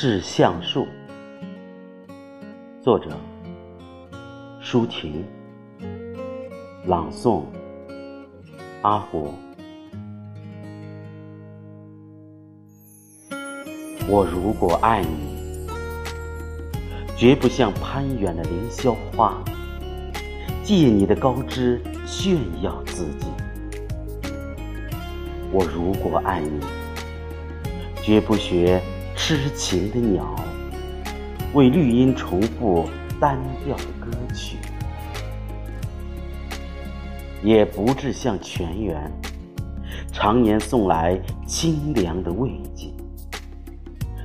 致橡树，作者：舒婷，朗诵：阿国。我如果爱你，绝不像攀援的凌霄花，借你的高枝炫耀自己。我如果爱你，绝不学痴情的鸟，为绿荫重复单调的歌曲；也不至像泉源，常年送来清凉的慰藉；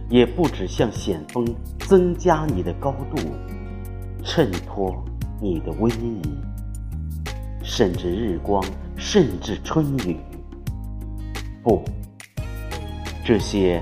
也不止像险峰，增加你的高度，衬托你的威仪；甚至日光，甚至春雨。不，这些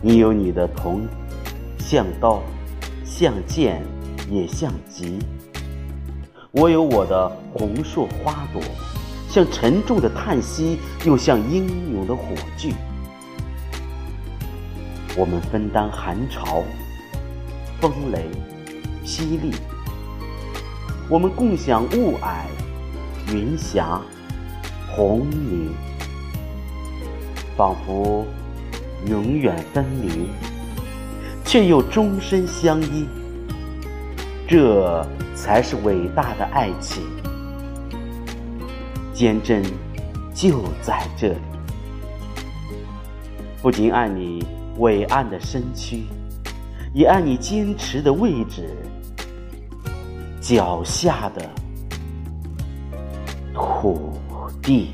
你有你的铜，像刀，像剑，也像戟；我有我的红硕花朵，像沉重的叹息，又像英勇的火炬。我们分担寒潮、风雷、霹雳；我们共享雾霭、云霞、红霓。仿佛永远分离，却又终身相依。这才是伟大的爱情，坚贞就在这里。不仅爱你伟岸的身躯，也爱你坚持的位置，脚下的土地。